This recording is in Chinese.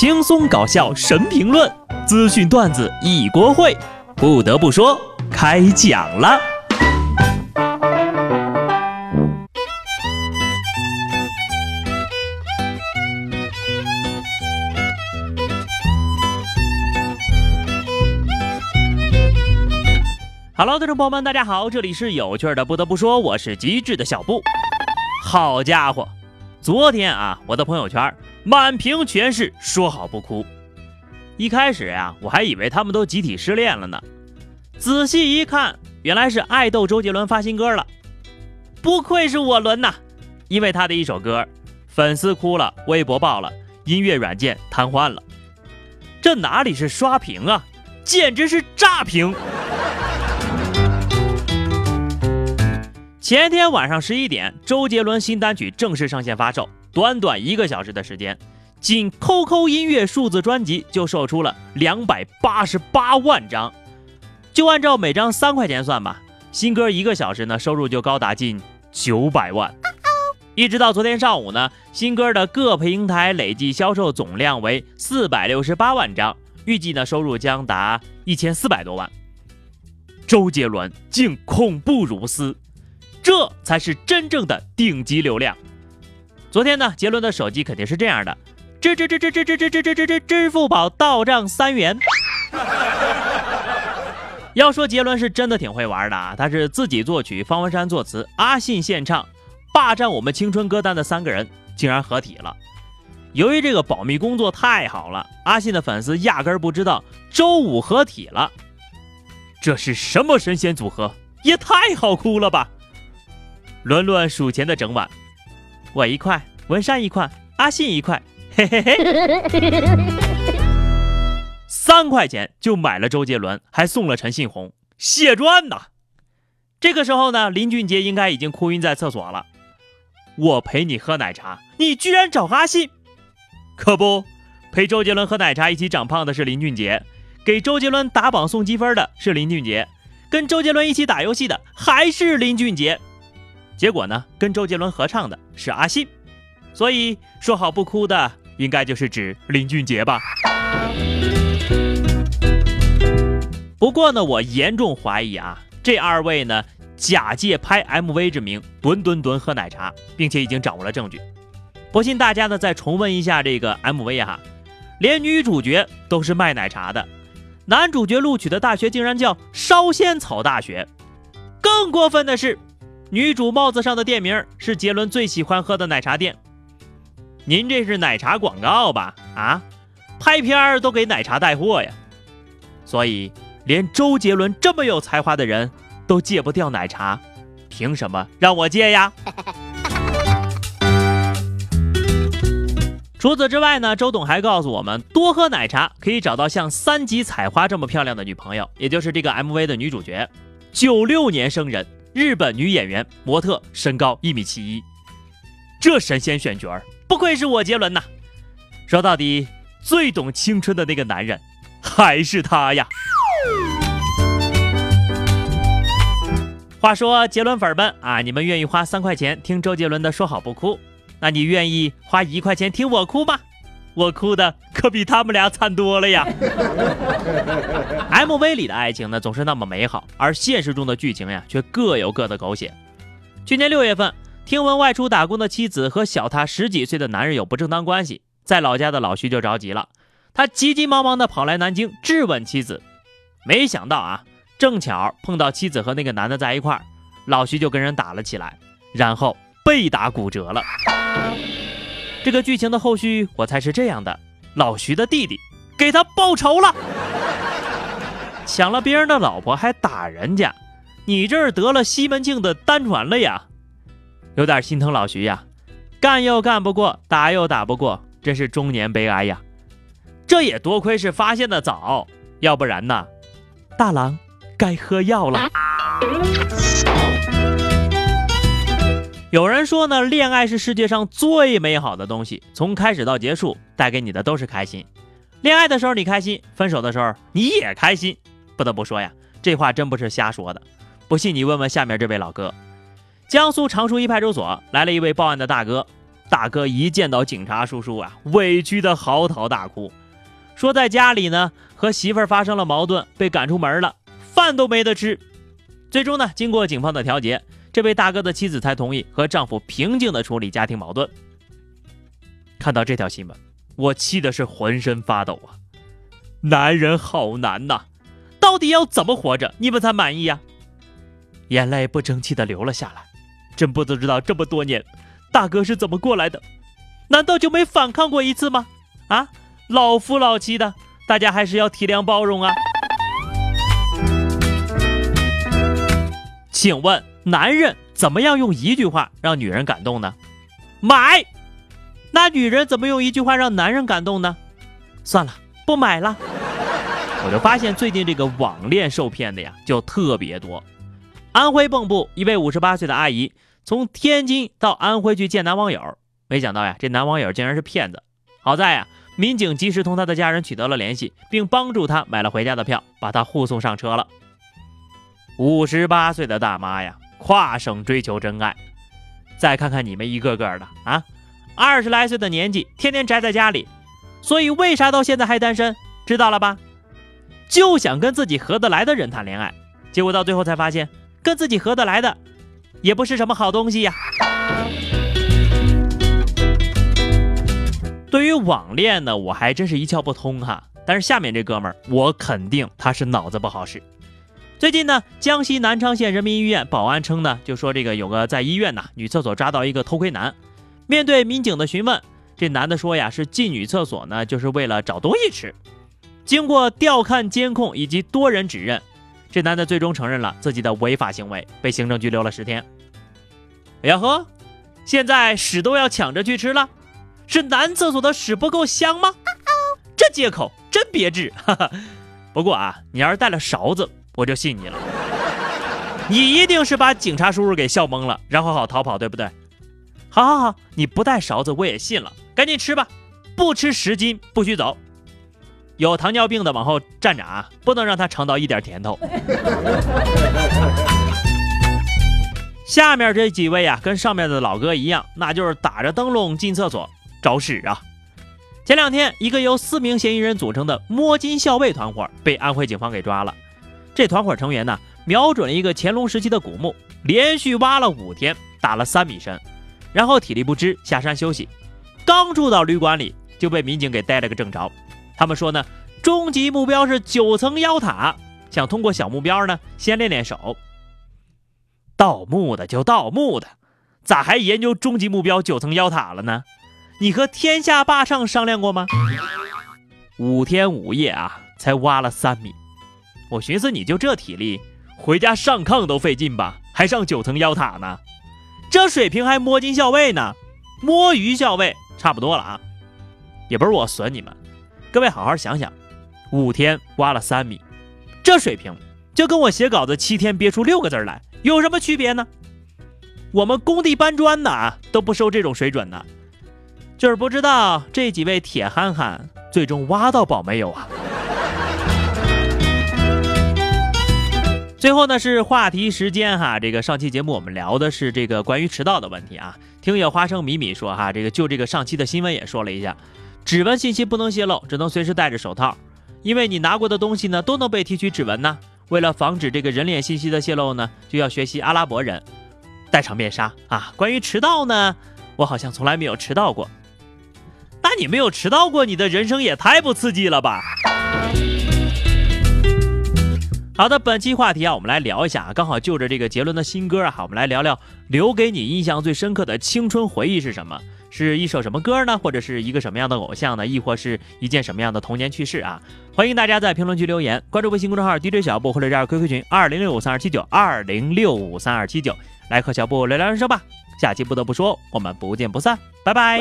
轻松搞笑神评论，资讯段子一锅烩。不得不说，开讲了。Hello，听众朋友们，大家好，这里是有趣的。不得不说，我是机智的小布。好家伙，昨天啊，我的朋友圈。满屏全是说好不哭。一开始呀，我还以为他们都集体失恋了呢。仔细一看，原来是爱豆周杰伦发新歌了。不愧是我伦呐，因为他的一首歌，粉丝哭了，微博爆了，音乐软件瘫痪了。这哪里是刷屏啊，简直是炸屏！前天晚上十一点，周杰伦新单曲正式上线发售。短短一个小时的时间，仅 QQ 音乐数字专辑就售出了两百八十八万张，就按照每张三块钱算吧，新歌一个小时呢，收入就高达近九百万。一直到昨天上午呢，新歌的各平台累计销售总量为四百六十八万张，预计呢收入将达一千四百多万。周杰伦竟恐怖如斯，这才是真正的顶级流量。昨天呢，杰伦的手机肯定是这样的，支支支支支支支支支支支支付宝到账三元。要说杰伦是真的挺会玩的啊，他是自己作曲，方文山作词，阿信献唱，霸占我们青春歌单的三个人竟然合体了。由于这个保密工作太好了，阿信的粉丝压根儿不知道周五合体了。这是什么神仙组合？也太好哭了吧！伦伦数钱的整晚。我一块，文山一块，阿信一块，嘿嘿嘿，三块钱就买了周杰伦，还送了陈信宏，血赚呐！这个时候呢，林俊杰应该已经哭晕在厕所了。我陪你喝奶茶，你居然找阿信？可不，陪周杰伦喝奶茶一起长胖的是林俊杰，给周杰伦打榜送积分的是林俊杰，跟周杰伦一起打游戏的还是林俊杰。结果呢？跟周杰伦合唱的是阿信，所以说好不哭的应该就是指林俊杰吧。不过呢，我严重怀疑啊，这二位呢假借拍 MV 之名吨吨吨喝奶茶，并且已经掌握了证据。不信大家呢再重温一下这个 MV 哈，连女主角都是卖奶茶的，男主角录取的大学竟然叫烧仙草大学。更过分的是。女主帽子上的店名是杰伦最喜欢喝的奶茶店。您这是奶茶广告吧？啊，拍片儿都给奶茶带货呀。所以连周杰伦这么有才华的人都戒不掉奶茶，凭什么让我戒呀？除此之外呢，周董还告诉我们，多喝奶茶可以找到像三级采花这么漂亮的女朋友，也就是这个 MV 的女主角，九六年生人。日本女演员、模特，身高一米七一，这神仙选角儿不愧是我杰伦呐！说到底，最懂青春的那个男人还是他呀。话说杰伦粉们啊，你们愿意花三块钱听周杰伦的《说好不哭》，那你愿意花一块钱听我哭吗？我哭的可比他们俩惨多了呀。MV 里的爱情呢，总是那么美好，而现实中的剧情呀，却各有各的狗血。去年六月份，听闻外出打工的妻子和小他十几岁的男人有不正当关系，在老家的老徐就着急了，他急急忙忙的跑来南京质问妻子。没想到啊，正巧碰到妻子和那个男的在一块儿，老徐就跟人打了起来，然后被打骨折了。这个剧情的后续，我猜是这样的：老徐的弟弟给他报仇了，抢了别人的老婆还打人家，你这是得了西门庆的单传了呀？有点心疼老徐呀，干又干不过，打又打不过，真是中年悲哀呀。这也多亏是发现的早，要不然呢，大郎该喝药了。有人说呢，恋爱是世界上最美好的东西，从开始到结束，带给你的都是开心。恋爱的时候你开心，分手的时候你也开心。不得不说呀，这话真不是瞎说的。不信你问问下面这位老哥。江苏常熟一派出所来了一位报案的大哥，大哥一见到警察叔叔啊，委屈的嚎啕大哭，说在家里呢和媳妇儿发生了矛盾，被赶出门了，饭都没得吃。最终呢，经过警方的调解，这位大哥的妻子才同意和丈夫平静的处理家庭矛盾。看到这条新闻，我气的是浑身发抖啊！男人好难呐，到底要怎么活着你们才满意呀？眼泪不争气的流了下来，真不知道这么多年大哥是怎么过来的？难道就没反抗过一次吗？啊，老夫老妻的，大家还是要体谅包容啊！请问男人怎么样用一句话让女人感动呢？买。那女人怎么用一句话让男人感动呢？算了，不买了。我就发现最近这个网恋受骗的呀，就特别多。安徽蚌埠一位五十八岁的阿姨从天津到安徽去见男网友，没想到呀，这男网友竟然是骗子。好在呀，民警及时同他的家人取得了联系，并帮助他买了回家的票，把他护送上车了。五十八岁的大妈呀，跨省追求真爱。再看看你们一个个的啊！二十来岁的年纪，天天宅在家里，所以为啥到现在还单身？知道了吧？就想跟自己合得来的人谈恋爱，结果到最后才发现，跟自己合得来的也不是什么好东西呀。对于网恋呢，我还真是一窍不通哈。但是下面这哥们儿，我肯定他是脑子不好使。最近呢，江西南昌县人民医院保安称呢，就说这个有个在医院呢女厕所抓到一个偷窥男。面对民警的询问，这男的说呀，是进女厕所呢，就是为了找东西吃。经过调看监控以及多人指认，这男的最终承认了自己的违法行为，被行政拘留了十天。哎呀呵，现在屎都要抢着去吃了，是男厕所的屎不够香吗？这借口真别致。哈哈。不过啊，你要是带了勺子，我就信你了。你一定是把警察叔叔给笑懵了，然后好逃跑，对不对？好好好，你不带勺子我也信了，赶紧吃吧，不吃十斤不许走。有糖尿病的往后站着啊，不能让他尝到一点甜头。下面这几位呀，跟上面的老哥一样，那就是打着灯笼进厕所找屎啊。前两天，一个由四名嫌疑人组成的摸金校尉团伙被安徽警方给抓了。这团伙成员呢，瞄准了一个乾隆时期的古墓，连续挖了五天，打了三米深。然后体力不支下山休息，刚住到旅馆里就被民警给逮了个正着。他们说呢，终极目标是九层妖塔，想通过小目标呢先练练手。盗墓的就盗墓的，咋还研究终极目标九层妖塔了呢？你和天下霸唱商量过吗？五天五夜啊，才挖了三米。我寻思你就这体力，回家上炕都费劲吧，还上九层妖塔呢？这水平还摸金校尉呢，摸鱼校尉差不多了啊！也不是我损你们，各位好好想想，五天挖了三米，这水平就跟我写稿子七天憋出六个字来有什么区别呢？我们工地搬砖的都不收这种水准的，就是不知道这几位铁憨憨最终挖到宝没有啊？最后呢是话题时间哈，这个上期节目我们聊的是这个关于迟到的问题啊。听友花生米米说哈，这个就这个上期的新闻也说了一下，指纹信息不能泄露，只能随时戴着手套，因为你拿过的东西呢都能被提取指纹呢。为了防止这个人脸信息的泄露呢，就要学习阿拉伯人，戴上面纱啊。关于迟到呢，我好像从来没有迟到过。那你没有迟到过，你的人生也太不刺激了吧？好的，本期话题啊，我们来聊一下啊，刚好就着这个杰伦的新歌啊，我们来聊聊留给你印象最深刻的青春回忆是什么？是一首什么歌呢？或者是一个什么样的偶像呢？亦或是一件什么样的童年趣事啊？欢迎大家在评论区留言，关注微信公众号 DJ 小布或者加入 QQ 群二零六五三二七九二零六五三二七九，来和小布聊聊人生吧。下期不得不说，我们不见不散，拜拜。